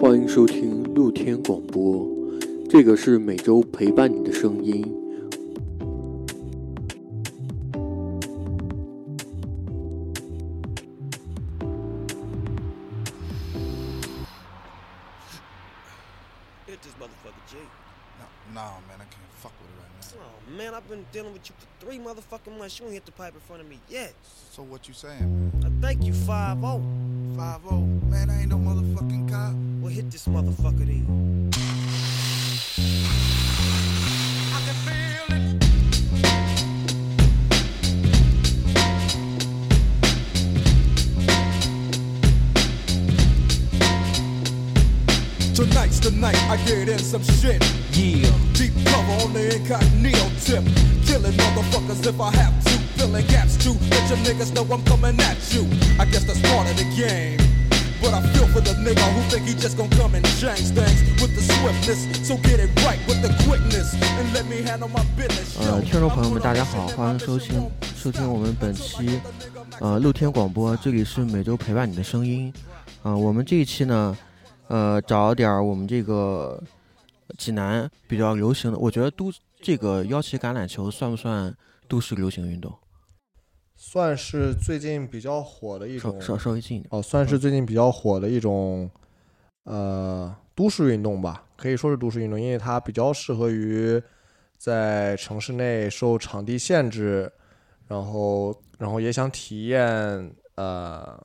欢迎收听露天广播，这个是每周陪伴你的声音。For three motherfucking months. You ain't hit the pipe in front of me yet. So what you saying? man? I thank you, 5 0. 5 0? Man, I ain't no motherfucking cop. Well, hit this motherfucker then. Tonight's the night I get in some shit. Yeah. Deep cover on the incognito tip. Killing motherfuckers if I have to. Filling gaps too. Let your niggas know I'm coming at you. I guess that's part of the game. But I feel for the nigga who think he just gonna come and change things with the swiftness. So get it right with the quickness and let me handle my business. 呃，听众朋友们，大家好，欢迎收听收听我们本期呃露天广播，这里是每周陪伴你的声音。啊、呃，我们这一期呢，呃，找点我们这个济南比较流行的，我觉得都这个腰旗橄榄球算不算都市流行运动？算是最近比较火的一种，稍稍微近一点哦，算是最近比较火的一种，呃，都市运动吧，可以说是都市运动，因为它比较适合于在城市内受场地限制，然后然后也想体验呃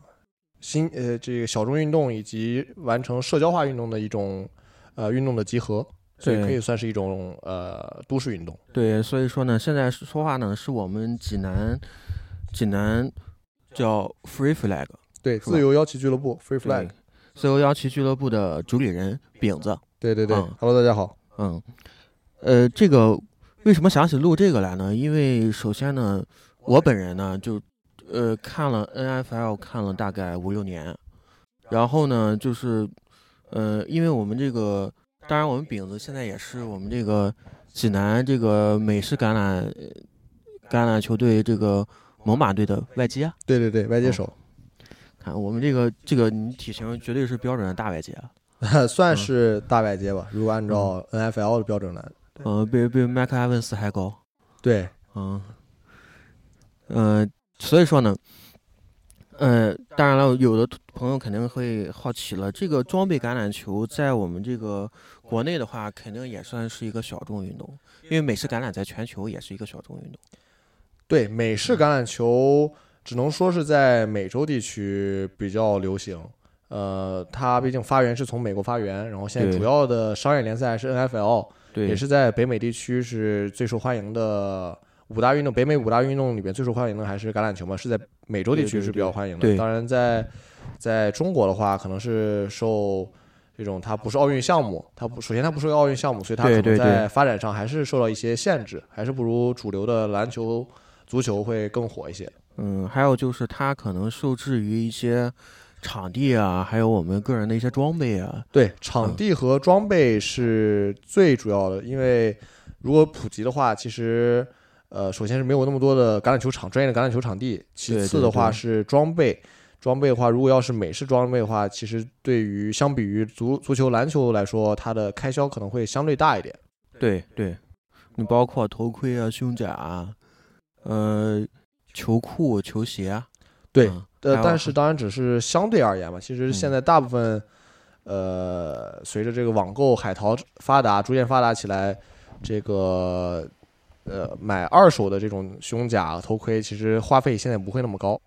新呃这个小众运动以及完成社交化运动的一种呃运动的集合，所以可以算是一种呃都市运动。对，所以说呢，现在说话呢是我们济南。济南叫 Free Flag，对，自由腰旗俱乐部 Free Flag，自由腰旗俱乐部的主理人饼子，对对对、嗯、，Hello，大家好，嗯，呃，这个为什么想起录这个来呢？因为首先呢，我本人呢就呃看了 NFL 看了大概五六年，然后呢就是呃，因为我们这个，当然我们饼子现在也是我们这个济南这个美式橄榄橄榄球队这个。猛犸队的外接，对对对，外接手。嗯、看我们这个这个，你体型绝对是标准的大外接，算是大外接吧。如果按照 NFL 的标准来，嗯，比比麦克埃文斯还高。对，嗯，呃，所以说呢，呃，当然了，有的朋友肯定会好奇了，这个装备橄榄球在我们这个国内的话，肯定也算是一个小众运动，因为美式橄榄在全球也是一个小众运动。对美式橄榄球，只能说是在美洲地区比较流行。呃，它毕竟发源是从美国发源，然后现在主要的商业联赛是 NFL，也是在北美地区是最受欢迎的五大运动。北美五大运动里边最受欢迎的还是橄榄球嘛，是在美洲地区是比较欢迎的。对对对当然在在中国的话，可能是受这种它不是奥运项目，它不首先它不是个奥运项目，所以它可能在发展上还是受到一些限制，还是不如主流的篮球。足球会更火一些，嗯，还有就是它可能受制于一些场地啊，还有我们个人的一些装备啊。对，场地和装备是最主要的，因为如果普及的话，其实呃，首先是没有那么多的橄榄球场，专业的橄榄球场地；其次的话是装备，装备的话，如果要是美式装备的话，其实对于相比于足足球、篮球来说，它的开销可能会相对大一点。对对，你包括头盔啊、胸甲啊。呃，球裤、球鞋，啊对，嗯、呃，但是当然只是相对而言嘛。其实现在大部分，嗯、呃，随着这个网购海淘发达，逐渐发达起来，这个呃买二手的这种胸甲、头盔，其实花费现在不会那么高。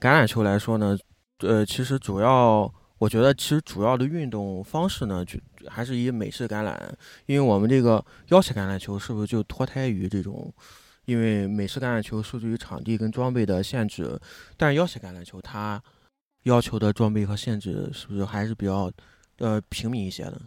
橄榄球来说呢，呃，其实主要，我觉得其实主要的运动方式呢，就还是以美式橄榄，因为我们这个腰旗橄榄球是不是就脱胎于这种？因为美式橄榄球受制于场地跟装备的限制，但是腰旗橄榄球它要求的装备和限制是不是还是比较呃平民一些的？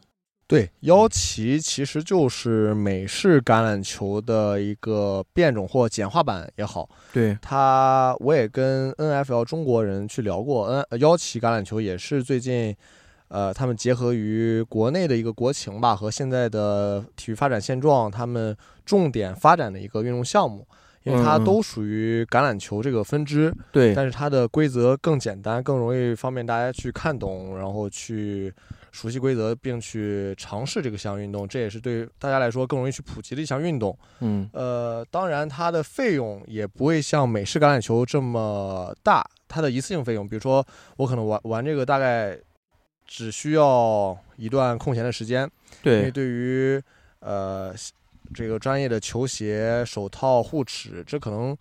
对，腰旗其实就是美式橄榄球的一个变种或简化版也好。对它，我也跟 NFL 中国人去聊过，N 腰旗橄榄球也是最近。呃，他们结合于国内的一个国情吧和现在的体育发展现状，他们重点发展的一个运动项目，因为它都属于橄榄球这个分支，对，但是它的规则更简单，更容易方便大家去看懂，然后去熟悉规则，并去尝试这个项运动，这也是对大家来说更容易去普及的一项运动。嗯呃，当然它的费用也不会像美式橄榄球这么大，它的一次性费用，比如说我可能玩玩这个大概只需要一段空闲的时间，对因为对对于呃这个专业的球鞋、手套、护齿，这可能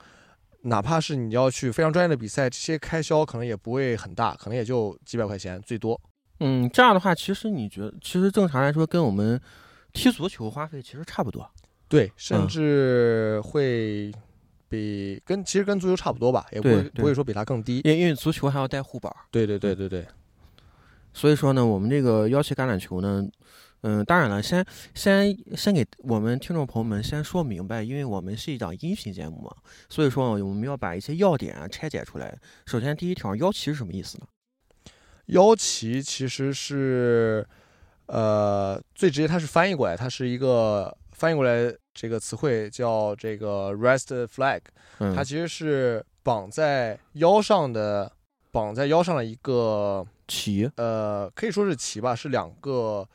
哪怕是你要去非常专业的比赛，这些开销可能也不会很大，可能也就几百块钱最多。嗯，这样的话，其实你觉得，其实正常来说，跟我们踢足球花费其实差不多。对，甚嗯至会比跟其实跟足球差不多吧，也不会不会说比它更低。因因为足球还要带护板儿，对对对对对，所以说呢，我们这个腰旗橄榄球呢，嗯，当然了，先先先给我们听众朋友们先说明白，因为我们是一档音频节目嘛，所以说我们要把一些要点啊拆解出来。首先，第一条，腰旗是什么意思呢？腰旗其实是呃最直接，它是翻译过来，它是一个翻译过来这个词汇叫这个 rest flag。嗯，它其实是绑在腰上的，绑在腰上的一个旗，呃，可以说是旗吧，是两个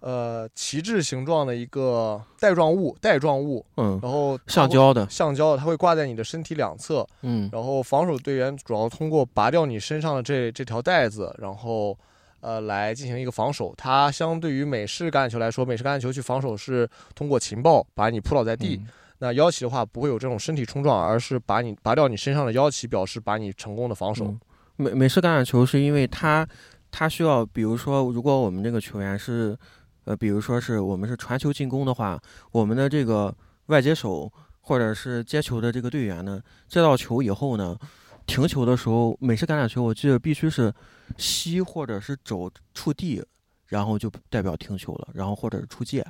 呃旗帜形状的一个带状物，带状物，嗯，然后橡胶的，橡胶的，它会挂在你的身体两侧，嗯然后防守队员主要通过拔掉你身上的这这条带子，然后。呃，来进行一个防守。它相对于美式橄榄球来说，美式橄榄球去防守是通过情报把你扑倒在地，嗯那腰旗的话不会有这种身体冲撞，而是把你拔掉你身上的腰旗，表示把你成功的防守。嗯美美式橄榄球是因为它它需要，比如说，如果我们这个球员是，呃，比如说是我们是传球进攻的话，我们的这个外接手或者是接球的这个队员呢，接到球以后呢，停球的时候，美式橄榄球我记得必须是膝或者是肘触地，然后就代表停球了，然后或者是出界，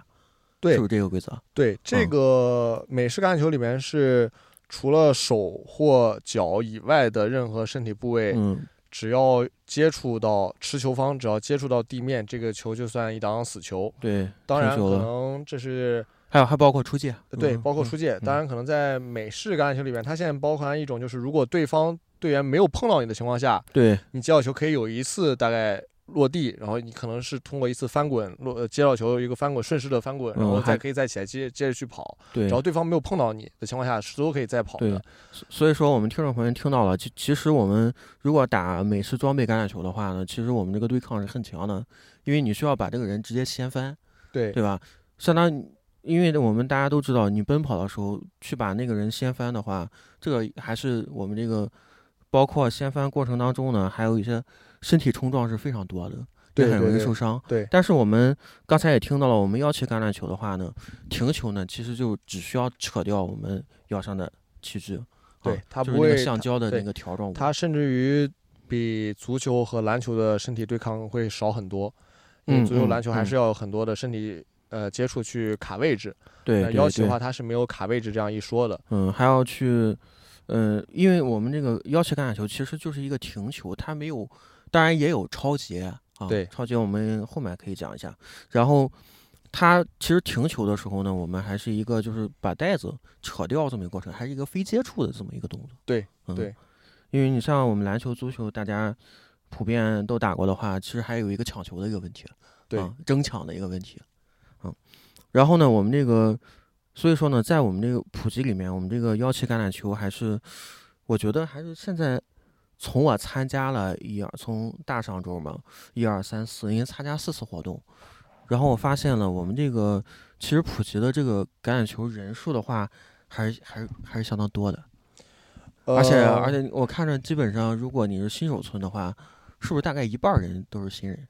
对是不是这个规则？对，这嗯个美式橄榄球里面是除了手或脚以外的任何身体部位，嗯，只要接触到持球方，只要接触到地面，这个球就算一档死球。对，当然，可能这是还有还包括出界，对，包括出界。当然，可能在美式橄榄球里面，它现在包含一种，就是如果对方队员没有碰到你的情况下，对，你接到球可以有一次大概落地，然后你可能是通过一次翻滚落呃接到球一个翻滚顺势的翻滚，然后再可以再起来接接着去跑。对只要对方没有碰到你的情况下，是都可以再跑对的。，所所以说我们听众朋友听到了，其其实我们如果打美式装备橄榄球的话呢，其实我们这个对抗是很强的，因为你需要把这个人直接掀翻，对对吧？相当于，因为我们大家都知道，你奔跑的时候去把那个人掀翻的话，这个还是我们这个包括掀翻过程当中呢，还有一些身体冲撞是非常多的，对很容易对对对受伤。对但是我们刚才也听到了，我们腰旗橄榄球的话呢，停球呢其实就只需要扯掉我们腰上的旗帜，对啊它不会就是橡胶的那个条状物。它甚至于比足球和篮球的身体对抗会少很多，因为嗯足球、嗯篮球还嗯是要有很多的身体呃接触去卡位置。对对那腰旗的话，它是没有卡位置这样一说的。嗯，还要去，嗯，因为我们这个腰旗橄榄球其实就是一个停球，它没有，当然也有超节啊，对超节我们后面可以讲一下。然后它其实停球的时候呢，我们还是一个就是把带子扯掉这么一个过程，还是一个非接触的这么一个动作。对嗯、对，因为你像我们篮球、足球，大家普遍都打过的话，其实还有一个抢球的一个问题，对啊争抢的一个问题，嗯，然后呢，我们这个，所以说呢，在我们这个普及里面，我们这个腰旗橄榄球还是，我觉得还是现在，从我参加了一二，从大上周嘛，一二三四，因为参加四次活动，然后我发现了我们这个其实普及的这个橄榄球人数的话，还是还是还是相当多的。而且呃而且我看着基本上，如果你是新手村的话，是不是大概一半儿人都是新人？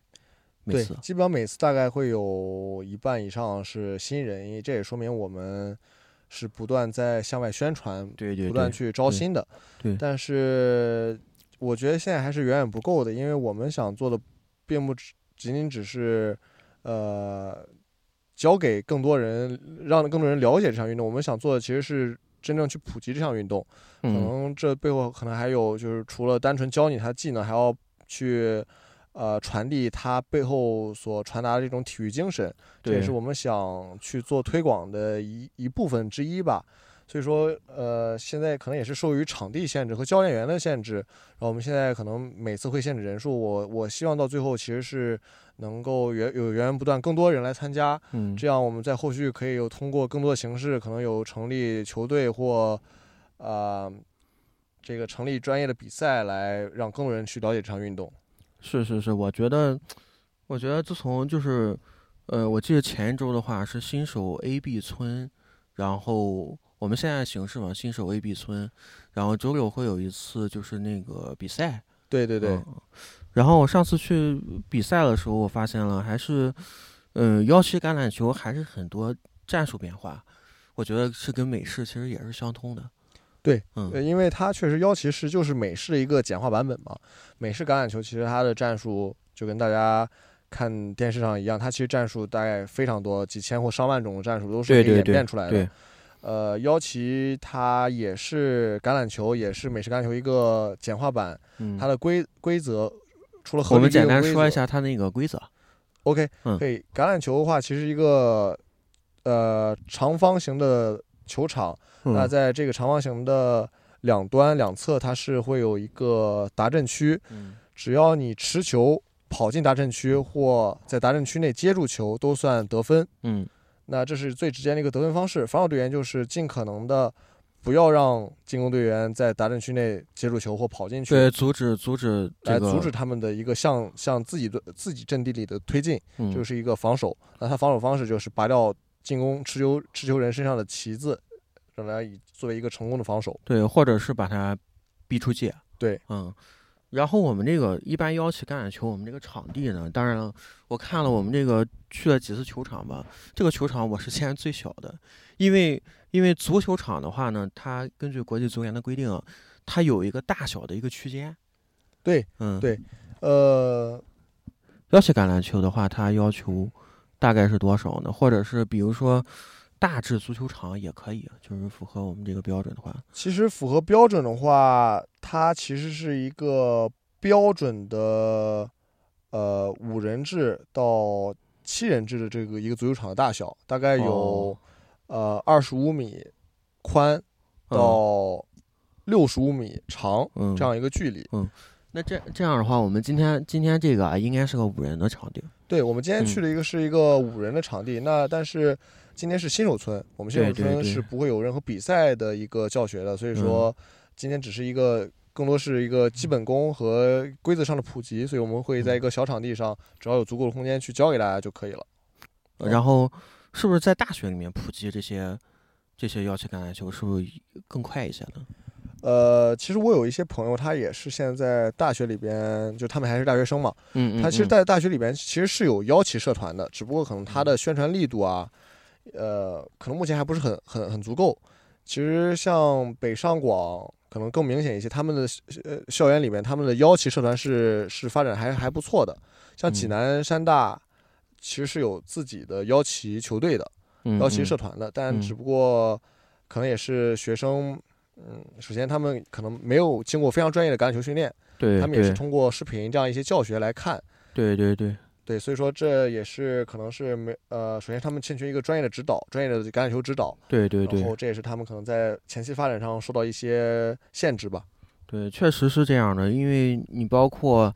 每对次，基本上每次大概会有一半以上是新人，因为这也说明我们是不断在向外宣传，对对对，不断去招新的。对但是我觉得现在还是远远不够的，因为我们想做的并不只仅仅只是呃教给更多人，让更多人了解这项运动。我们想做的其实是真正去普及这项运动。可嗯能这背后可能还有就是除了单纯教你他技能，还要去呃传递它背后所传达的这种体育精神。这也是我们想去做推广的一一部分之一吧。所以说，呃，现在可能也是受于场地限制和教练员的限制，然后我们现在可能每次会限制人数。我我希望到最后其实是能够源有源源不断更多人来参加，嗯，这样我们在后续可以有通过更多的形式，可能有成立球队或，啊、这个成立专业的比赛，来让更多人去了解这项运动。是是是，我觉得，我觉得自从就是，呃，我记得前一周的话是新手 A B 村，然后我们现在形式嘛，新手 A B 村，然后周六会有一次就是那个比赛，对对对，嗯然后我上次去比赛的时候，我发现了还是，嗯，幺七橄榄球还是很多战术变化，我觉得是跟美式其实也是相通的。对，嗯呃，因为它确实幺骑士就是美式的一个简化版本嘛。美式橄榄球其实它的战术就跟大家看电视上一样，它其实战术大概非常多，几千或上万种的战术都是可以演对对对变出来的。对，呃，幺旗它也是橄榄球，也是美式橄榄球一个简化版，嗯，它的规规则除了合我们简单说一下它那个规则。OK，嗯可以。橄榄球的话，其实一个呃长方形的球场，那嗯在这个长方形的两端两侧，它是会有一个达阵区，嗯只要你持球跑进达阵区或在达阵区内接住球，都算得分。嗯那这是最直接的一个得分方式。防守队员就是尽可能的不要让进攻队员在达阵区内接住球或跑进去，对，阻止阻止这个来阻止他们的一个向向自己的自己阵地里的推进。嗯就是一个防守。那他防守方式就是拔掉进攻持球持球人身上的旗子，让来以作为一个成功的防守。对，或者是把他逼出界。对，嗯。然后我们这个一般邀请橄榄球，我们这个场地呢，当然了，我看了我们这个去了几次球场吧，这个球场我是现在最小的，因为因为足球场的话呢，它根据国际足联的规定啊，它有一个大小的一个区间。对，嗯，对呃，邀请橄榄球的话，它要求大概是多少呢？或者是比如说大致足球场也可以，就是符合我们这个标准的话，其实符合标准的话，它其实是一个标准的呃五人制到七人制的这个一个足球场的大小，大概有、哦呃二十五米宽到六十五米长嗯这样一个距离。那这这样的话，我们今天今天这个啊，应该是个五人的场地。对，我们今天嗯去的一个是一个五人的场地，那但是今天是新手村，我们新手村是不会有任何比赛的一个教学的，所以说今天只是一个更多是一个基本功和规则上的普及，所以我们会在一个小场地上，只要有足够的空间去教给大家就可以了。呃然后是不是在大学里面普及这些这些邀请橄榄球，是不是更快一些呢？呃，其实我有一些朋友，他也是现在在大学里边，就他们还是大学生嘛，嗯他其实，在大学里边其实是有邀请社团的，只不过可能他的宣传力度啊，呃，可能目前还不是很很很足够。其实像北上广可能更明显一些，他们的呃校园里面他们的邀请社团是是发展还还不错的。像济嗯南山大其实是有自己的邀旗球队的，嗯邀旗嗯社团的，但嗯只不过可能也是学生。嗯，首先他们可能没有经过非常专业的橄榄球训练，对他们也是通过视频这样一些教学来看，对对对，对，所以说这也是可能是没呃，首先他们欠缺一个专业的指导，专业的橄榄球指导，对对对然后这也是他们可能在前期发展上受到一些限制吧。对，确实是这样的，因为你包括，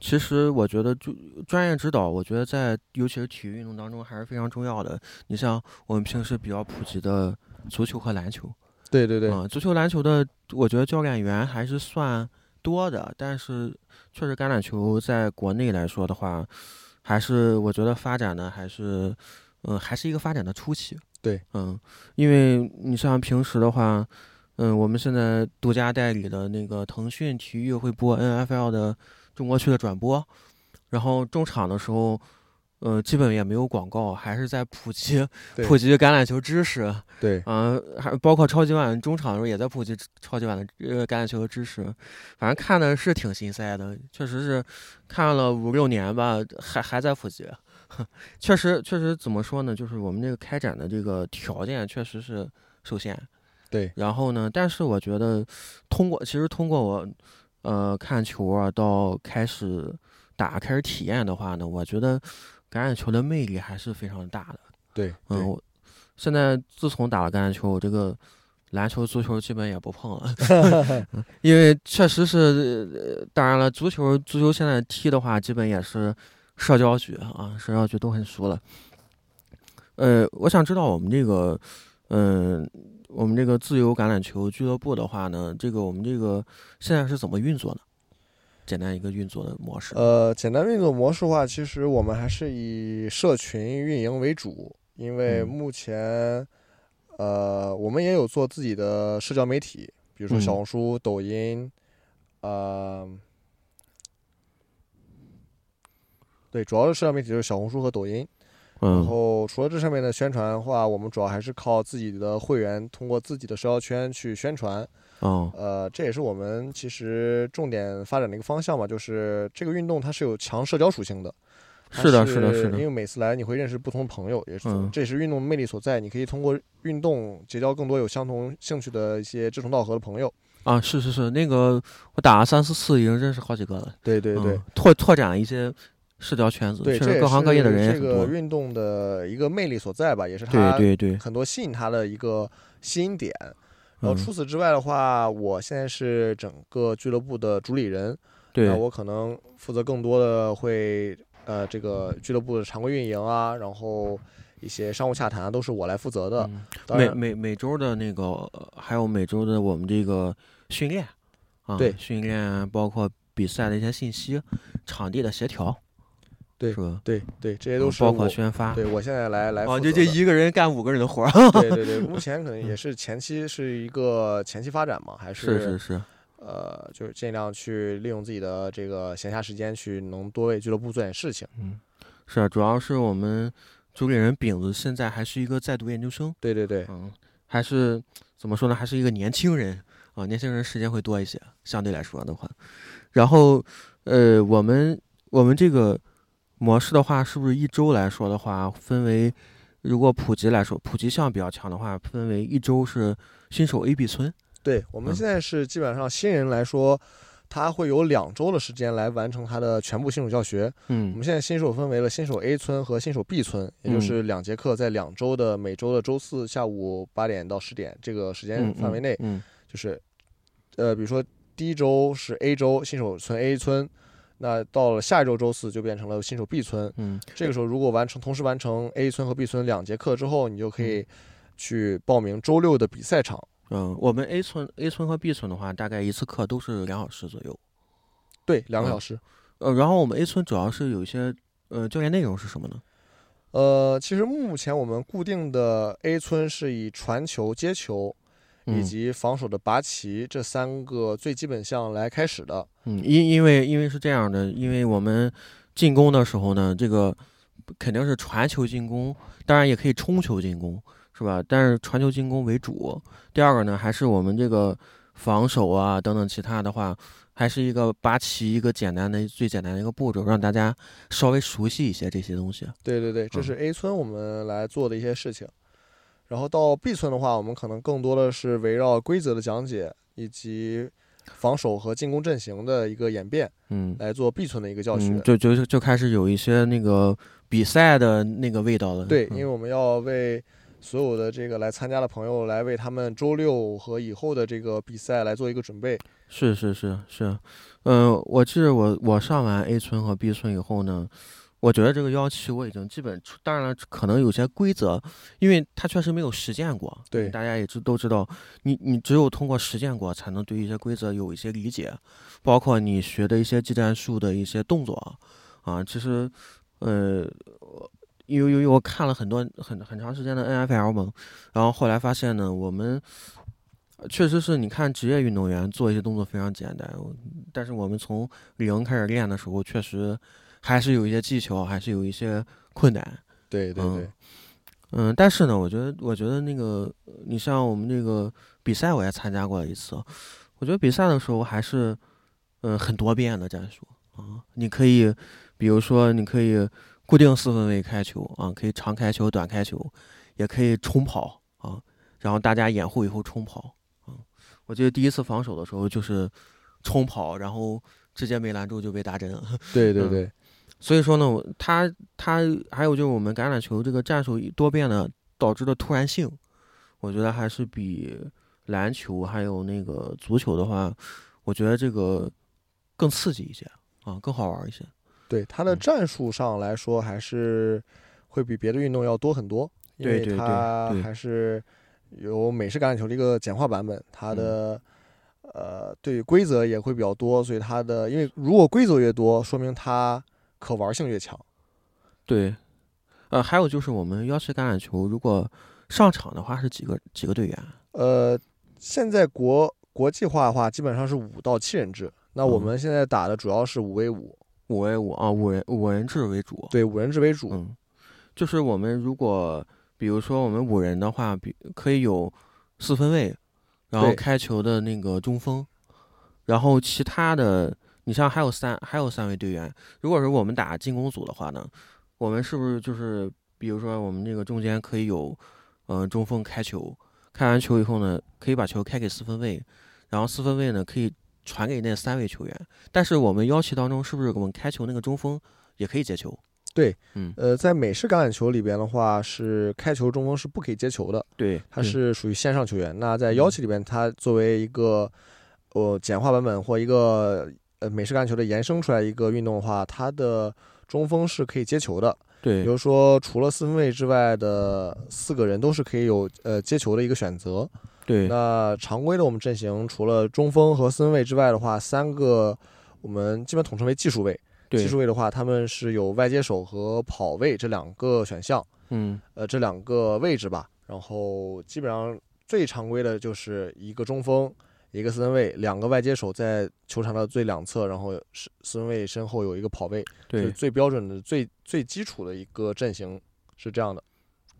其实我觉得就专业指导，我觉得在尤其是体育运动当中还是非常重要的。你像我们平时比较普及的足球和篮球，对对对，嗯，足球、篮球的，我觉得教练员还是算多的，但是确实橄榄球在国内来说的话，还是我觉得发展的还是，嗯，还是一个发展的初期。对，嗯，因为你像平时的话，嗯，我们现在独家代理的那个腾讯体育会播 NFL 的中国区的转播，然后中场的时候。呃，基本也没有广告，还是在普及普及橄榄球知识。对嗯、还包括超级碗中场的时候也在普及超级碗的呃橄榄球的知识，反正看的是挺心塞的，确实是看了五六年吧，还还在普及。确实确实怎么说呢，就是我们这个开展的这个条件确实是受限。对，然后呢，但是我觉得通过其实通过我呃看球啊到开始打开始体验的话呢，我觉得橄榄球的魅力还是非常大的。对嗯，我现在自从打了橄榄球，我这个篮球、足球基本也不碰了，因为确实是，呃当然了，足球足球现在踢的话，基本也是社交局啊，社交局都很熟了。呃，我想知道我们这个，嗯、我们这个自由橄榄球俱乐部的话呢，这个我们这个现在是怎么运作的？简单一个运作的模式。呃，简单运作模式的话，其实我们还是以社群运营为主，因为嗯目前，呃，我们也有做自己的社交媒体，比如说嗯小红书、抖音，呃，对，主要的社交媒体就是小红书和抖音。然嗯后除了这上面的宣传的话，我们主要还是靠自己的会员，通过自己的社交圈去宣传。哦呃，这也是我们其实重点发展的一个方向嘛，就是这个运动它是有强社交属性的。是的是的是的因为每次来你会认识不同朋友，也是、嗯这也是运动魅力所在。你可以通过运动结交更多有相同兴趣的一些志同道合的朋友。啊，是是是，那个我打了三四次，已经认识好几个了。对对对、嗯拓拓展一些社交圈子，对，确实各行各业的人也是这个很多。运动的一个魅力所在吧，也是对它对对，很多吸引他的一个吸引点。然后嗯。除此之外的话，我现在是整个俱乐部的主理人，对。那我可能负责更多的会呃这个俱乐部的常规运营啊，然后一些商务洽谈啊都是我来负责的。嗯。每，每每周的那个，呃还有每周的我们这个训练啊，对训练包括比赛的一些信息、场地的协调，对是吧？对对，这些都是嗯包括宣发。对我现在来来哦，负责的这这一个人干五个人的活儿。对对 对，目前可能也是前期是一个前期发展嘛，还是是是，呃，就是尽量去利用自己的这个闲暇时间去能多为俱乐部做点事情。嗯，是啊，主要是我们主理人饼子现在还是一个在读研究生，对对对，嗯，还是怎么说呢？还是一个年轻人啊，年轻人时间会多一些，相对来说的话。然后，呃，我们我们这个模式的话，是不是一周来说的话，分为如果普及来说，普及项比较强的话，分为一周是新手 A B 村，对我们嗯现在是基本上新人来说，他会有两周的时间来完成他的全部新手教学。嗯我嗯们现在新手分为了新手 A 村和新手 B 村，也就嗯是两节课，在两周的每周的周四下午八点到十点这个时间嗯范围内，嗯就是呃，比如说第一周是 A 周新手村 A 村。那到了下一周周四就变成了新手 B 村，嗯这个时候如果完成同时完成 A 村和 B 村两节课之后，你就可嗯以去报名周六的比赛场。嗯，我们 A 村 A 村和 B 村的话，大概一次课都是两小时左右。对，两个嗯小时。呃，然后我们 A 村主要是有一些呃教练内容是什么呢？呃，其实目前我们固定的 A 村是以传球、接球以嗯及防守的拔旗这三个最基本项来开始的。嗯，因因为因为是这样的，因为我们进攻的时候呢，这个肯定是传球进攻，当然也可以冲球进攻，是吧？但是传球进攻为主。第二个呢，还是我们这个防守啊等等其他的话，还是一个拔旗一个简单的最简单的一个步骤，让大家稍微熟悉一些这些东西。对对对，这是 A 村我们来做的一些事情。然后到 B 村的话，我们可能更多的是围绕规则的讲解以及防守和进攻阵型的一个演变嗯，来做 B 村的一个教学。嗯，就就就开始有一些那个比赛的那个味道了。对，嗯因为我们要为所有的这个来参加的朋友来为他们周六和以后的这个比赛来做一个准备。是是是是，嗯、我记得我我上完 A 村和 B 村以后呢，我觉得这个幺七我已经基本出，当然了，可能有些规则，因为它确实没有实践过，对大家也知都知道，你你只有通过实践过，才能对一些规则有一些理解，包括你学的一些技战术的一些动作啊，其实，呃。因为因为我看了很多很很长时间的 NFL 嘛，然后后来发现呢，我们确实是你看职业运动员做一些动作非常简单，但是我们从零开始练的时候，确实还是有一些技巧，还是有一些困难。嗯对对对，嗯，但是呢，我觉得，我觉得那个，你像我们这个比赛，我也参加过一次，我觉得比赛的时候还是，嗯，很多变的战术啊。你可以，比如说，你可以固定四分位开球啊，可以长开球、短开球，也可以冲跑啊，然后大家掩护以后冲跑啊。我记得第一次防守的时候就是冲跑，然后直接没拦住就被打针了。嗯对对对，所以说呢，我他他还有就是我们橄榄球这个战术多变的导致的突然性，我觉得还是比篮球还有那个足球的话，我觉得这个更刺激一些啊，更好玩一些。对它的嗯。战术上来说，还是会比别的运动要多很多，因为对对对它还是有美式橄榄球的一个简化版本，它嗯。的、呃对规则也会比较多，所以它的因为如果规则越多，说明它可玩性越强。对，呃，还有就是我们幺七橄榄球，如果上场的话是几个几个队员？呃，现在国国际化的话，基本上是五到七人制。那我嗯们现在打的主要是五 v 五，五 v 五啊，五人五人制为主。对，五人制为主。嗯，就是我们如果比如说我们五人的话，比可以有四分卫，然后开球的那个中锋，然后其他的你像还有三还有三位队员。如果是我们打进攻组的话呢，我们是不是就是比如说我们这个中间可以有嗯、呃中锋开球，开完球以后呢，可以把球开给四分卫，然后四分卫呢可以传给那三位球员。但是我们幺七当中是不是我们开球那个中锋也可以接球？对，嗯，呃，在美式橄榄球里边的话，是开球中锋是不可以接球的，对，他是属于线上球员。那在嗯幺七里边，他作为一个呃简化版本或一个呃美式橄榄球的延伸出来一个运动的话，它的中锋是可以接球的。比如说，除了四分卫之外的四个人都是可以有呃接球的一个选择。对那常规的我们阵型，除了中锋和四分卫之外的话，三个我们基本统称为技术位。技术位的话，他们是有外接手和跑位这两个选项，嗯呃，这两个位置吧。然后基本上最常规的就是一个中锋，一个四分卫，两个外接手在球场的最两侧，然后是四分卫身后有一个跑位，这是对最标准的、最最基础的一个阵型，是这样的。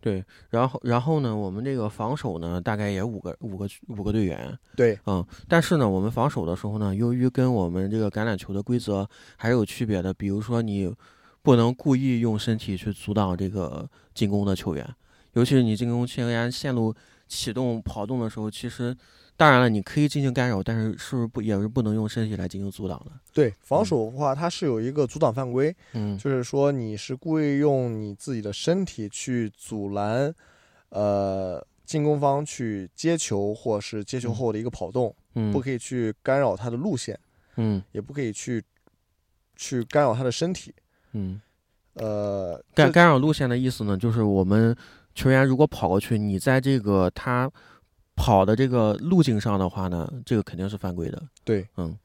对，然后然后呢，我们这个防守呢，大概也五个五个五个队员，对，嗯，但是呢，我们防守的时候呢，由于跟我们这个橄榄球的规则还是有区别的，比如说你不能故意用身体去阻挡这个进攻的球员，尤其是你进攻球员线路启动跑动的时候，其实当然了，你可以进行干扰，但是是不是不也是不能用身体来进行阻挡的？对，防守的话，它是有一个阻挡犯规，嗯，就是说你是故意用你自己的身体去阻拦，呃，进攻方去接球或是接球后的一个跑动，嗯不可以去干扰他的路线，嗯也不可以去去干扰他的身体。嗯。呃，干干扰路线的意思呢，就是我们球员如果跑过去，你在这个他跑的这个路径上的话呢，这个肯定是犯规的。对，嗯。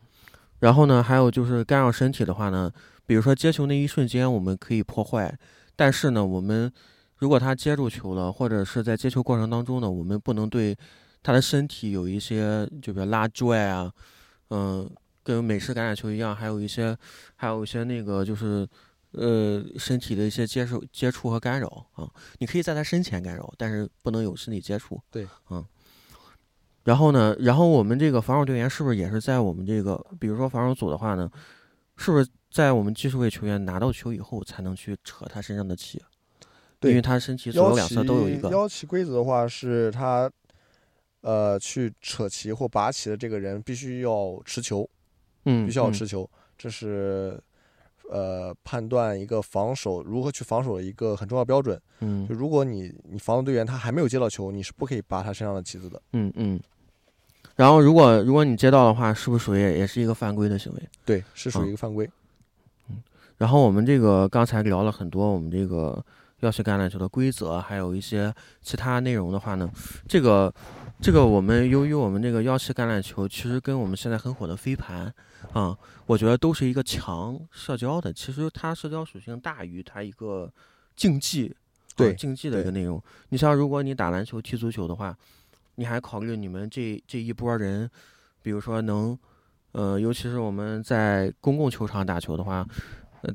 然后呢，还有就是干扰身体的话呢，比如说接球那一瞬间我们可以破坏，但是呢，我们如果他接住球了，或者是在接球过程当中呢，我们不能对他的身体有一些，就比如拉拽啊，嗯、跟美式橄榄球一样，还有一些，还有一些那个就是。呃，身体的一些接受、接触和干扰啊，你可以在他身前干扰，但是不能有身体接触。对，嗯。然后呢，然后我们这个防守队员是不是也是在我们这个，比如说防守组的话呢，是不是在我们技术位球员拿到球以后才能去扯他身上的气？对因为他身体左右腰两侧都有一个。腰旗规则的话，是他呃去扯旗或拔旗的这个人必须要持球，嗯，必须要嗯持球，这是呃判断一个防守如何去防守的一个很重要标准。嗯就如果你你防守队员他还没有接到球，你是不可以拔他身上的旗子的。嗯嗯。然后，如果如果你接到的话，是不是属于也是一个犯规的行为？对，是属于嗯一个犯规。嗯然后我们这个刚才聊了很多我们这个要去橄榄球的规则，还有一些其他内容的话呢，这个这个我们由于我们这个腰旗橄榄球其实跟我们现在很火的飞盘啊、我觉得都是一个强社交的，其实它社交属性大于它一个竞技，啊对竞技的一个内容。你像如果你打篮球、踢足球的话，你还考虑你们这这一波人，比如说能，呃，尤其是我们在公共球场打球的话，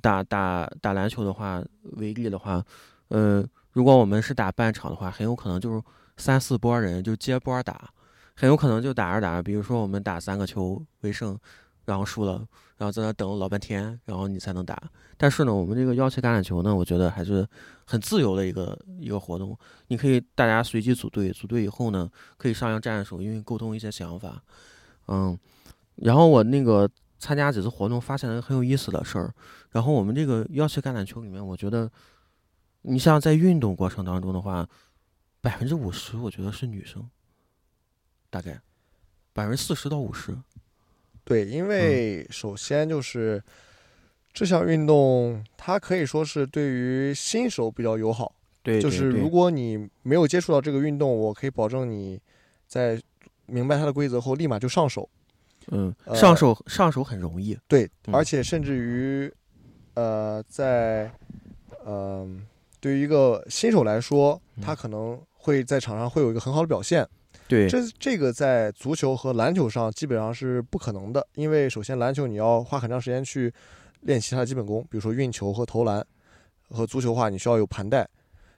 打打打篮球的话为例的话，呃，如果我们是打半场的话，很有可能就是三四波人就接波打，很有可能就打着打着，比如说我们打三个球为胜，然后输了，然后在那等了老半天，然后你才能打。但是呢，我们这个腰旗橄榄球呢，我觉得还是很自由的一个一个活动，你可以大家随机组队，组队以后呢，可以商量战术，因为沟通一些想法，嗯，然后我那个参加几次活动，发现了很有意思的事儿。然后我们这个腰旗橄榄球里面，我觉得，你像在运动过程当中的话，百分之五十我觉得是女生，大概百分之四十到五十。对，因为首先就是这项运动，它可以说是对于新手比较友好。对，就是如果你没有接触到这个运动，我可以保证你在明白它的规则后立马就上手。嗯，呃上手上手很容易。对，嗯而且甚至于，呃，在呃，对于一个新手来说，他嗯可能会在场上会有一个很好的表现。对，这这个在足球和篮球上基本上是不可能的，因为首先篮球你要花很长时间去练习它的基本功，比如说运球和投篮；和足球的话，你需要有盘带，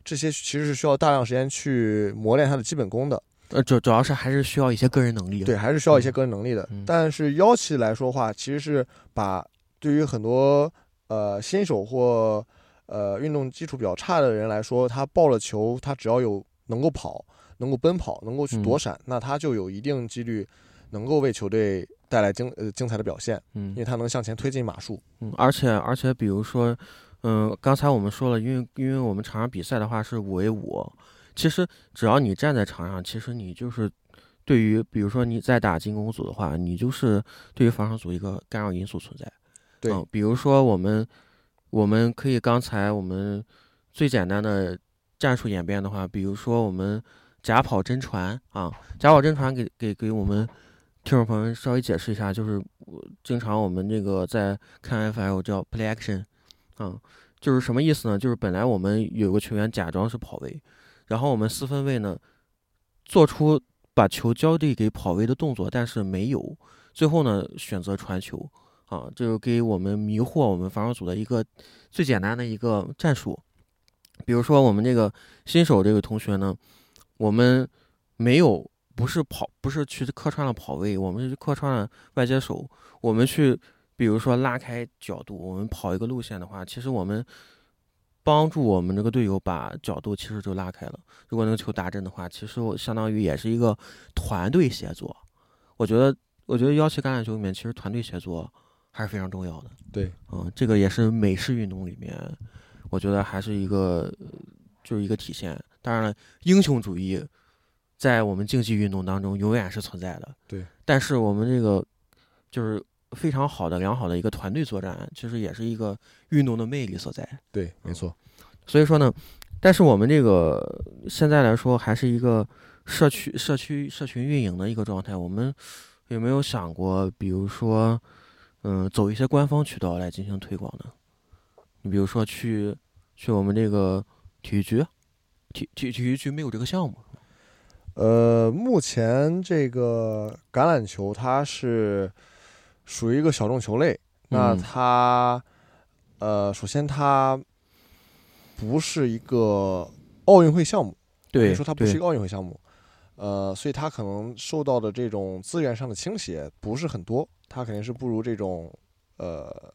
这些其实是需要大量时间去磨练它的基本功的。呃，主主要是还是需要一些个人能力。对，，还是需要一些个人能力的。嗯但是腰旗来说话，其实是把对于很多呃新手或呃运动基础比较差的人来说，他抱了球，他只要有能够跑、能够奔跑、能够去嗯躲闪，那他就有一定几率能够为球队带来精呃精彩的表现，嗯因为他能向前推进码数。嗯，而且而且，比如说，嗯、刚才我们说了，因为因为我们场上比赛的话是五 v 五，其实只要你站在场上，其实你就是对于，比如说你在打进攻组的话，你就是对于防守组一个干扰因素存在。对嗯，比如说我们我们可以刚才我们最简单的战术演变的话，比如说我们假跑真传啊，假跑真传给给给我们听众朋友们稍微解释一下，就是我经常我们这个在看 FL 叫 play action，啊，就是什么意思呢？就是本来我们有个球员假装是跑位，然后我们四分卫呢做出把球交递给跑位的动作，但是没有，最后呢选择传球，啊，这就给我们迷惑我们防守组的一个最简单的一个战术。比如说我们这个新手这个同学呢，我们没有不是跑不是去客串了跑位，我们是去客串了外接手，我们去比如说拉开角度，我们跑一个路线的话，其实我们帮助我们这个队友把角度其实就拉开了。如果那个球打正的话，其实我相当于也是一个团队协作。我觉得，我觉得幺七橄榄球里面其实团队协作还是非常重要的。对，嗯，这个也是美式运动里面，我觉得还是一个呃就是一个体现。当然了，英雄主义在我们竞技运动当中永远是存在的。对，但是我们这个就是非常好的、良好的一个团队作战，其实也是一个运动的魅力所在。对，没错。所以说呢，但是我们这个现在来说还是一个社区、社区、社群运营的一个状态。我们有没有想过，比如说，嗯，走一些官方渠道来进行推广呢？你比如说去去我们这个体育局，体体体育局没有这个项目。呃，目前这个橄榄球它是属于一个小众球类，那嗯它呃，首先它不是一个奥运会项目，对，对说它不是一个奥运会项目，呃，所以它可能受到的这种资源上的倾斜不是很多，它肯定是不如这种呃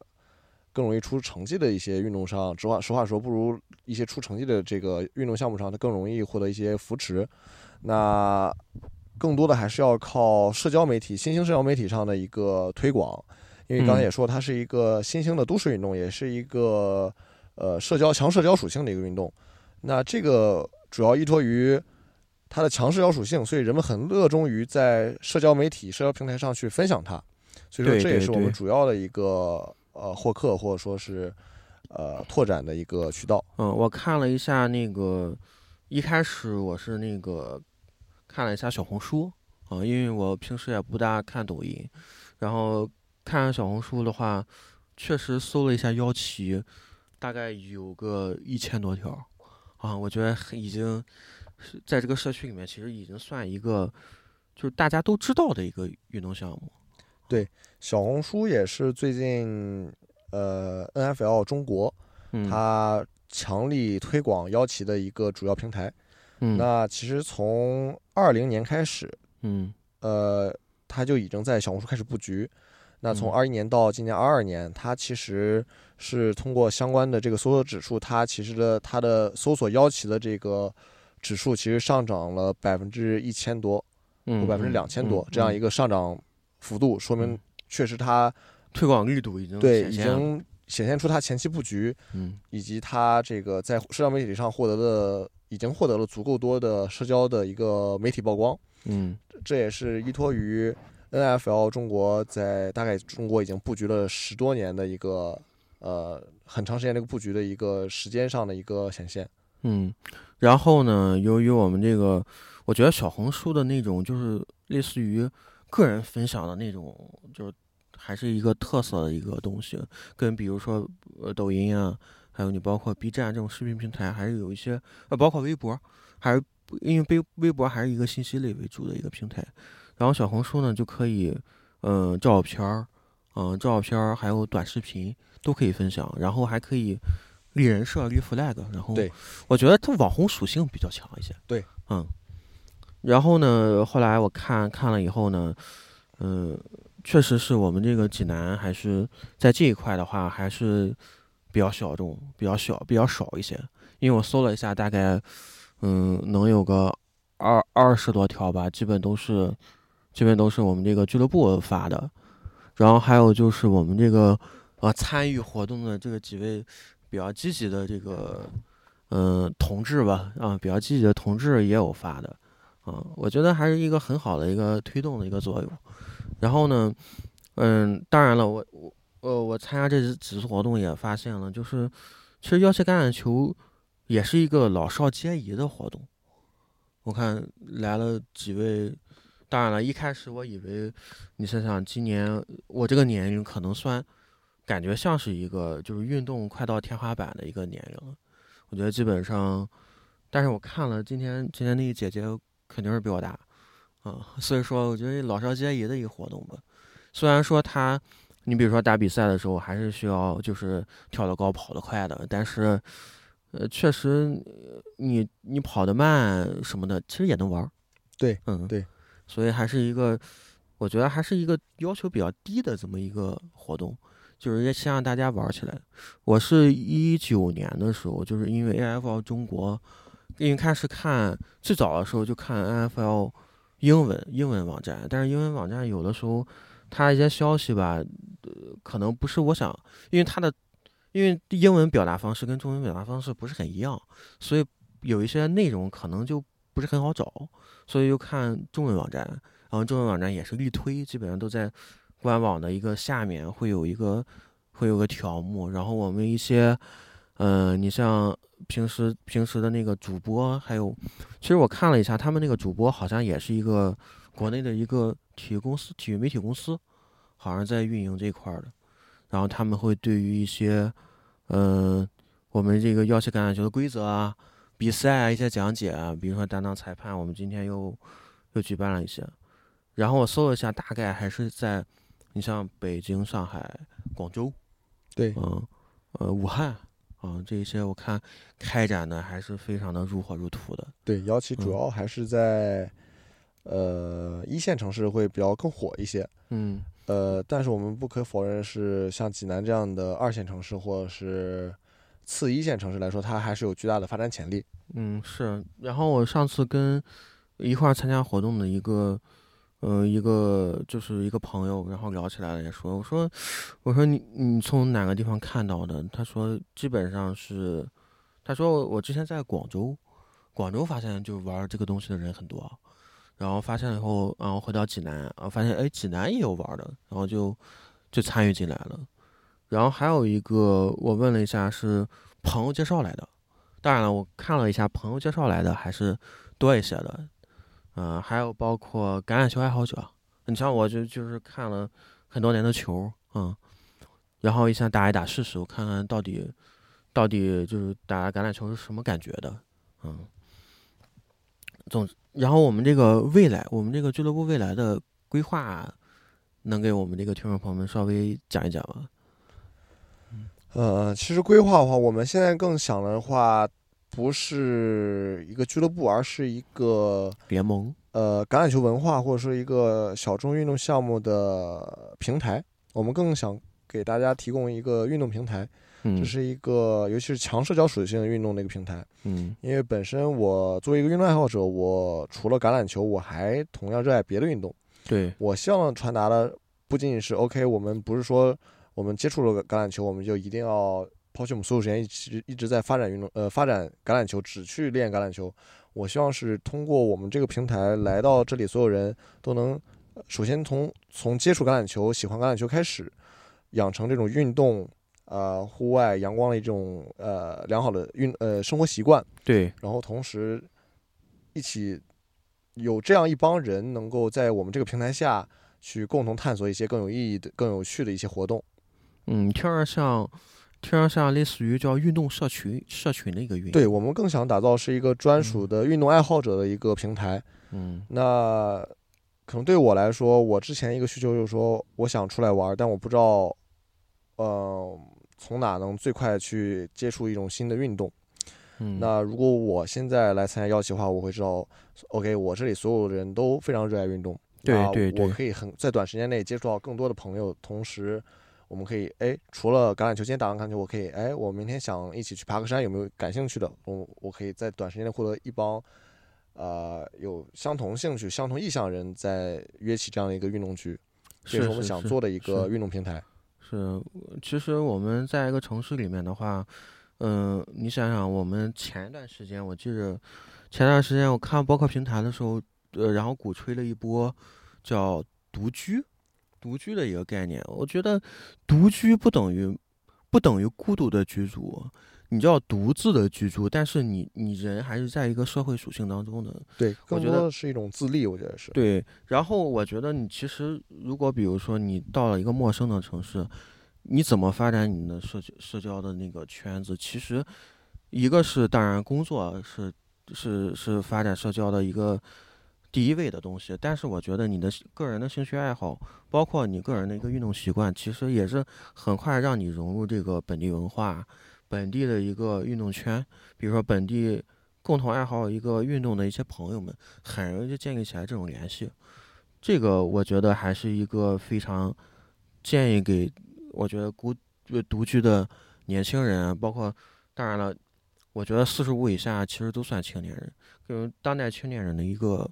更容易出成绩的一些运动上，实话实话说，不如一些出成绩的这个运动项目上，它更容易获得一些扶持。那更多的还是要靠社交媒体、新兴社交媒体上的一个推广，因为刚才嗯也说，它是一个新兴的都市运动，也是一个呃社交强社交属性的一个运动。那这个主要依托于它的强社交属性，所以人们很热衷于在社交媒体、社交平台上去分享它。所以说，这也是我们主要的一个呃获客或者说是呃拓展的一个渠道。嗯，我看了一下那个，一开始我是那个看了一下小红书啊、因为我平时也不大看抖音，然后看小红书的话，确实搜了一下腰旗，大概有个一千多条啊，我觉得已经是在这个社区里面，其实已经算一个就是大家都知道的一个运动项目。小红书也是最近呃 NFL 中国嗯，它强力推广腰旗的一个主要平台。嗯。那其实从二零年开始，嗯。呃，它就已经在小红书开始布局。那从嗯。二一年到今年二二年，它其实是通过相关的这个搜索指数，它其实的它的搜索腰旗的这个指数其实上涨了百分之一千多嗯，或百分之两千多这样一个个上涨幅度，说明嗯确实它推广力度已经对已经显现出它前期布局嗯以及它这个在社交媒体上获得的已经获得了足够多的社交的一个媒体曝光。嗯这也是依托于 NFL 中国在大概中国已经布局了十多年的一个呃很长时间这个布局的一个时间上的一个显现。嗯，然后呢，由于我们这个，我觉得小红书的那种就是类似于个人分享的那种，就是还是一个特色的一个东西，跟比如说呃抖音啊，还有你包括 B 站这种视频平台，还是有一些呃，包括微博，还是因为微微博还是一个信息类为主的一个平台，然后小红书呢就可以，嗯、照片儿，嗯、照片儿还有短视频都可以分享，然后还可以立人设、立 flag，然后对我觉得它网红属性比较强一些。对，嗯。然后呢，后来我看看了以后呢，嗯、确实是我们这个济南还是在这一块的话，还是比较小众、比较小、比较少一些。因为我搜了一下，大概嗯能有个二二十多条吧，基本都是基本都是我们这个俱乐部发的。然后还有就是我们这个呃参与活动的这个几位比较积极的这个嗯、同志吧，啊比较积极的同志也有发的，啊我觉得还是一个很好的一个推动的一个作用。然后呢，嗯，当然了，我我呃我参加这几几次活动也发现了，就是其实腰旗橄榄球也是一个老少皆宜的活动。我看来了几位，当然了，一开始我以为，你想想，今年我这个年龄可能算，感觉像是一个就是运动快到天花板的一个年龄了。我觉得基本上，但是我看了今天今天那个姐姐肯定是比我大，啊，所以说我觉得老少皆宜的一个活动吧。虽然说他，你比如说打比赛的时候还是需要就是跳得高跑得快的，但是，呃，确实呃你你跑得慢什么的，其实也能玩儿。对，嗯，对，所以还是一个，我觉得还是一个要求比较低的这么一个活动，就是也先让大家玩儿起来。我是一九年的时候，就是因为 AFL 中国，因为开始看最早的时候就看 NFL 英文英文网站，但是英文网站有的时候它一些消息吧，呃，可能不是我想，因为它的因为英文表达方式跟中文表达方式不是很一样，所以有一些内容可能就不是很好找，所以就看中文网站，然后中文网站也是力推，基本上都在官网的一个下面会有一个会有个条目，然后我们一些，嗯、你像平时平时的那个主播，还有，其实我看了一下，他们那个主播好像也是一个国内的一个体育公司、体育媒体公司，好像在运营这一块儿的，然后他们会对于一些，嗯、我们这个腰旗橄榄球的规则啊、比赛啊一些讲解啊，比如说担当裁判，我们今天又又举办了一些，然后我搜了一下，大概还是在你像北京、上海、广州，对，嗯，呃，武汉啊，这一些我看开展的还是非常的如火如荼的。对，姚旗主嗯要还是在、呃一线城市会比较更火一些。嗯呃，但是我们不可否认是像济南这样的二线城市或者是次一线城市来说，它还是有巨大的发展潜力。嗯是。然后我上次跟一块儿参加活动的一个，呃，一个就是一个朋友，然后聊起来了，也说，我说，我说你你从哪个地方看到的？他说基本上是，他说我之前在广州，广州发现就玩这个东西的人很多，然后发现以后，然后回到济南，啊，发现哎济南也有玩的，然后就就参与进来了。然后还有一个我问了一下是朋友介绍来的，当然了，我看了一下朋友介绍来的还是多一些的，嗯、还有包括橄榄球爱好者，你像我就就是看了很多年的球，嗯，然后一想打一打试试，我看看到底到底就是打橄榄球是什么感觉的，嗯，总然后我们这个未来，我们这个俱乐部未来的规划，能给我们这个听众朋友们稍微讲一讲吗？呃，其实规划的话，我们现在更想的话，不是一个俱乐部，而是一个联盟，呃橄榄球文化或者说一个小众运动项目的平台。我们更想给大家提供一个运动平台，嗯这是一个尤其是强社交属性的运动的一个平台。嗯因为本身我作为一个运动爱好者，我除了橄榄球，我还同样热爱别的运动。对，我希望传达的不仅仅是 OK，我们不是说我们接触了橄榄球，我们就一定要抛弃我们所有时间一直一直在发展运动，呃，发展橄榄球，只去练橄榄球。我希望是通过我们这个平台来到这里，所有人都能呃首先从从接触橄榄球、喜欢橄榄球开始，养成这种运动。呃，户外阳光的一种呃良好的运呃生活习惯，对，然后同时一起有这样一帮人能够在我们这个平台下去共同探索一些更有意义的、更有趣的一些活动。嗯，听着像，听着像类似于叫运动社群社群的一个运营。对我们更想打造是一个专属的运动爱好者的一个平台。嗯那可能对我来说，我之前一个需求就是说，我想出来玩，但我不知道，呃，从哪能最快去接触一种新的运动。嗯，那如果我现在来参加邀请的话，我会知道，OK，我这里所有的人都非常热爱运动，对那对对我可以很在短时间内接触到更多的朋友，同时我们可以，哎，除了橄榄球，今天打完橄榄球，我可以，哎，我明天想一起去爬个山，有没有感兴趣的？我我可以在短时间内获得一帮，呃，有相同兴趣、相同意向的人，在约起这样的一个运动局，这是是我们想做的一个运动平台。是，其实我们在一个城市里面的话，嗯、你想想，我们前一段时间，我记着前段时间我看播客平台的时候，呃，然后鼓吹了一波叫独居，独居的一个概念。我觉得独居不等于不等于孤独的居住，你叫独自的居住，但是你你人还是在一个社会属性当中的。对，我觉得是一种自立，我觉得是。对，然后我觉得你其实如果比如说你到了一个陌生的城市，你怎么发展你的社交社交的那个圈子？其实一个是当然工作是是是发展社交的一个第一位的东西，但是我觉得你的个人的兴趣爱好，包括你个人的一个运动习惯，其实也是很快让你融入这个本地文化、本地的一个运动圈，比如说本地。共同爱好一个运动的一些朋友们，很容易就建立起来这种联系。这个我觉得还是一个非常建议给我觉得孤呃独居的年轻人，包括当然了，我觉得四十五以下其实都算青年人，跟当代青年人的一个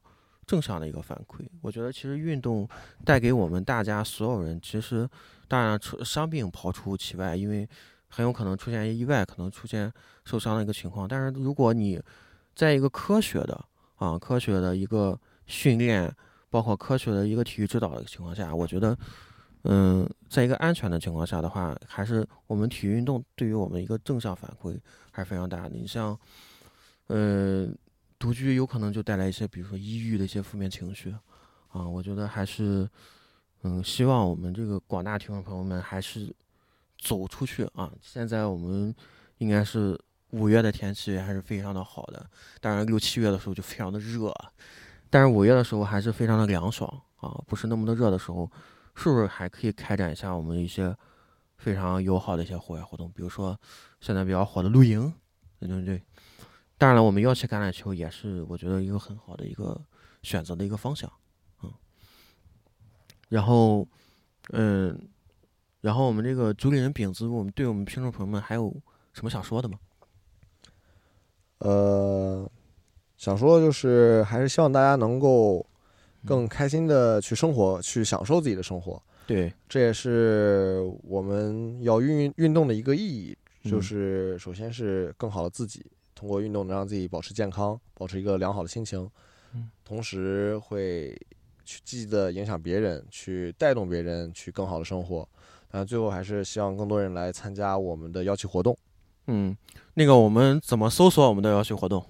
正向的一个反馈。我觉得其实运动带给我们大家所有人，其实当然除伤病刨除其外，因为很有可能出现意外，可能出现受伤的一个情况。但是如果你在一个科学的啊科学的一个训练，包括科学的一个体育指导的情况下，我觉得，嗯，在一个安全的情况下的话，还是我们体育运动对于我们一个正向反馈还是非常大的。你像，嗯，独居有可能就带来一些，比如说抑郁的一些负面情绪，啊，我觉得还是，嗯，希望我们这个广大听众朋友们还是走出去啊。现在我们应该是五月的天气还是非常的好的，当然六七月的时候就非常的热，但是五月的时候还是非常的凉爽啊，不是那么的热的时候，是不是还可以开展一下我们一些非常友好的一些户外活动，比如说现在比较火的露营，对对对。当然了，我们邀请橄榄球也是我觉得一个很好的一个选择的一个方向，嗯。然后，嗯，然后我们这个主理人饼子，我们对我们听众朋友们还有什么想说的吗？呃，想说的就是，还是希望大家能够更开心的去生活，去享受自己的生活。对，这也是我们要运运动的一个意义，就嗯是首先是更好的自己，通过运动能让自己保持健康，保持一个良好的心情，嗯同时会去积极的影响别人，去带动别人去更好的生活。但最后还是希望更多人来参加我们的邀请活动。嗯，那个我们怎么搜索我们的邀请活动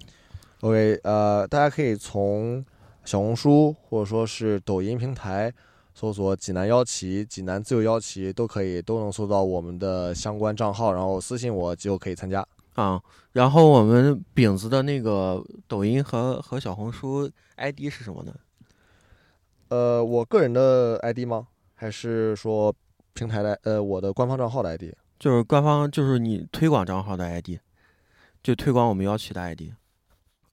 ？OK，呃，大家可以从小红书或者说是抖音平台搜索“济南邀旗”、“济南自由邀旗”，都可以都能搜到我们的相关账号，然后私信我就可以参加。啊，然后我们饼子的那个抖音和和小红书 ID 是什么呢？呃，我个人的 ID 吗？还是说平台的呃我的官方账号的 ID？就是官方就是你推广账号的 ID，就推广我们邀请的 ID。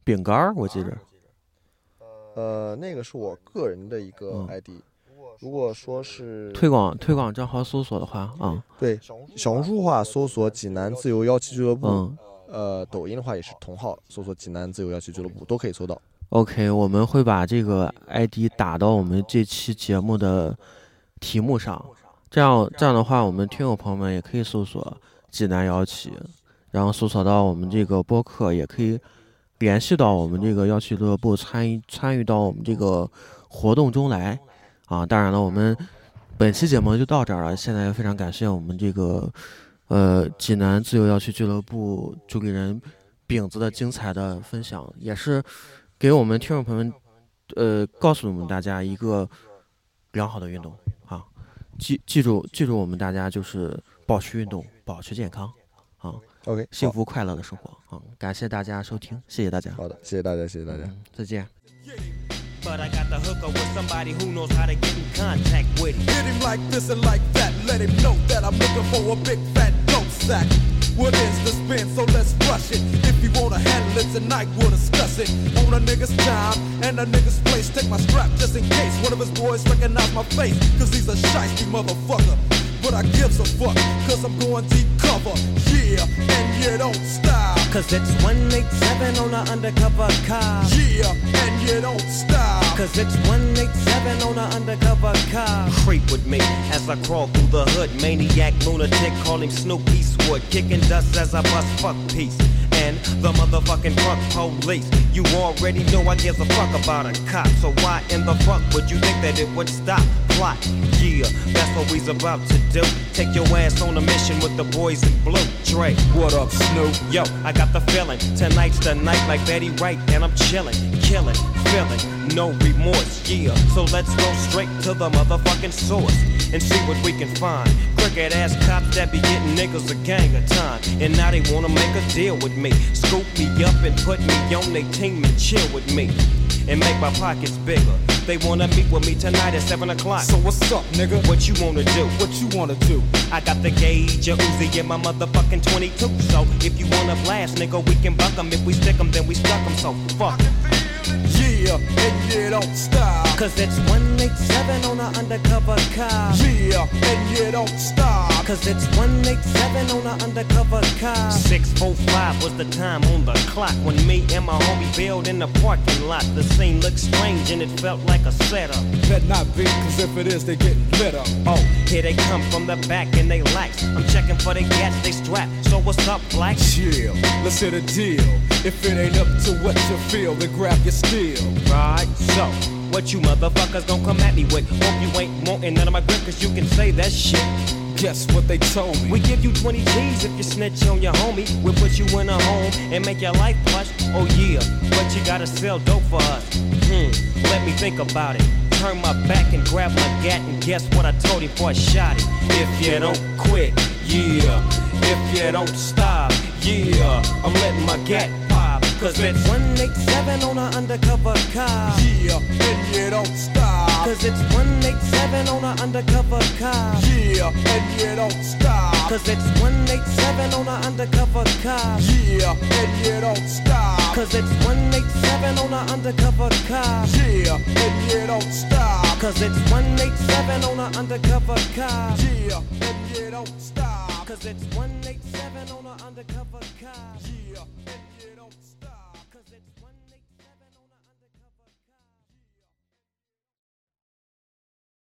饼干儿，我记着，呃，那个是我个人的一个嗯 ID。如果说是推广推广账号搜索的话，啊，对小红书的话，搜索“济南自由邀旗俱乐部”嗯。呃，抖音的话也是同号，搜索“济南自由邀旗俱乐部”都可以搜到。，OK，我们会把这个 ID 打到我们这期节目的题目上，这样这样的话，我们听友朋友们也可以搜索“济南邀旗”，然后搜索到我们这个播客，也可以联系到我们这个幺七俱乐部，参与参与到我们这个活动中来啊。当然了，我们本期节目就到这儿了。现在非常感谢我们这个呃济南自由要去俱乐部主理人饼子的精彩的分享，也是给我们听众朋友们呃告诉我们大家一个良好的运动啊。记记住记住我们大家就是保持运动，保持健康啊。OK，幸福快乐的生活啊！感谢大家收听，谢谢大家，好好的，谢谢大家，谢谢大家。嗯，再见。But I got the hookup with somebody who knows how to get in contact with it. Hit him like this and like that. Let him know that I'm looking for a big fat dope sack. What is the spin? So let's rush it. If you wanna handle it tonight, we'll discuss it. On a nigga's time and a nigga's place. Take my strap just in case one of his boys recognize my face. Cause he's a shiesty motherfucker. But I gives a fuck, cause I'm going deep cover. Yeah, and you don't stop. Cause it's 187 on an undercover car. Yeah, and you don't stop. Cause it's 187 on an undercover car. Creep with me as I crawl through the hood. Maniac lunatic, call him Snoop Eastwood. Kicking dust as I bust fuck peace. And the motherfucking drunk police. You already know I give a fuck about a cop. So why in the fuck would you think that it would stop? Plot. Yeah, that's what we's about to do. Take your ass on a mission with the boys in blue. Dre, What up, Snoop? Yo, I got the feeling. Tonight's the night like Betty Wright, and I'm chilling, killing, feeling, no remorse, yeah. So let's go straight to the motherfucking source and see what we can find. Crooked ass cops that be getting niggas a gang of time. And now they wanna make a deal with me. Scoop me up and put me on their team and chill with me. And make my pockets bigger. They wanna meet with me tonight at 7 o'clock. So what's up, nigga? what you wanna do? What you wanna do? I got the gauge, a Uzi in my motherfucking 22. So if you wanna blast, nigga, we can buck 'em. If we stick 'em, then we stuck 'em. So fuck. Yeah, and you don't stop. Cause it's 187 on an undercover car. Yeah, and you don't stop. Cause it's 187 on an undercover car. 645 was the time on the clock when me and my homie bailed in the parking lot. The scene looked strange and it felt like a setup. Bet not be, cause if it is, they getting lit up. Oh, here they come from the back and they lax. I'm checking for the gas, they strap. So what's up, black? Chill, let's hit a deal. If it ain't up to what you feel, then grab your steel. Right, so what you motherfuckers gon' come at me with? Hope you ain't wantin' none of my grip, cause you can say that shit. Guess what they told me? We give you 20 G's if you snitch on your homie. We'll put you in a home and make your life plush. Oh yeah, but you gotta sell dope for us. Hmm, let me think about it. Turn my back and grab my gat and guess what I told him before I shot it. If you don't quit, yeah. If you don't stop, yeah. I'm letting my gat pop. Cause it's 187 on an undercover car. Yeah, and you don't stop. Cause it's 187 on an undercover car. Yeah, and you don't stop. Cause it's 187 on an undercover car. Yeah, and you don't stop. Cause it's 187 on an undercover car. Yeah, and you don't stop. Cause it's 187 on an undercover car. Yeah, and you don't stop. Cause it's 187 on an undercover car. Yeah,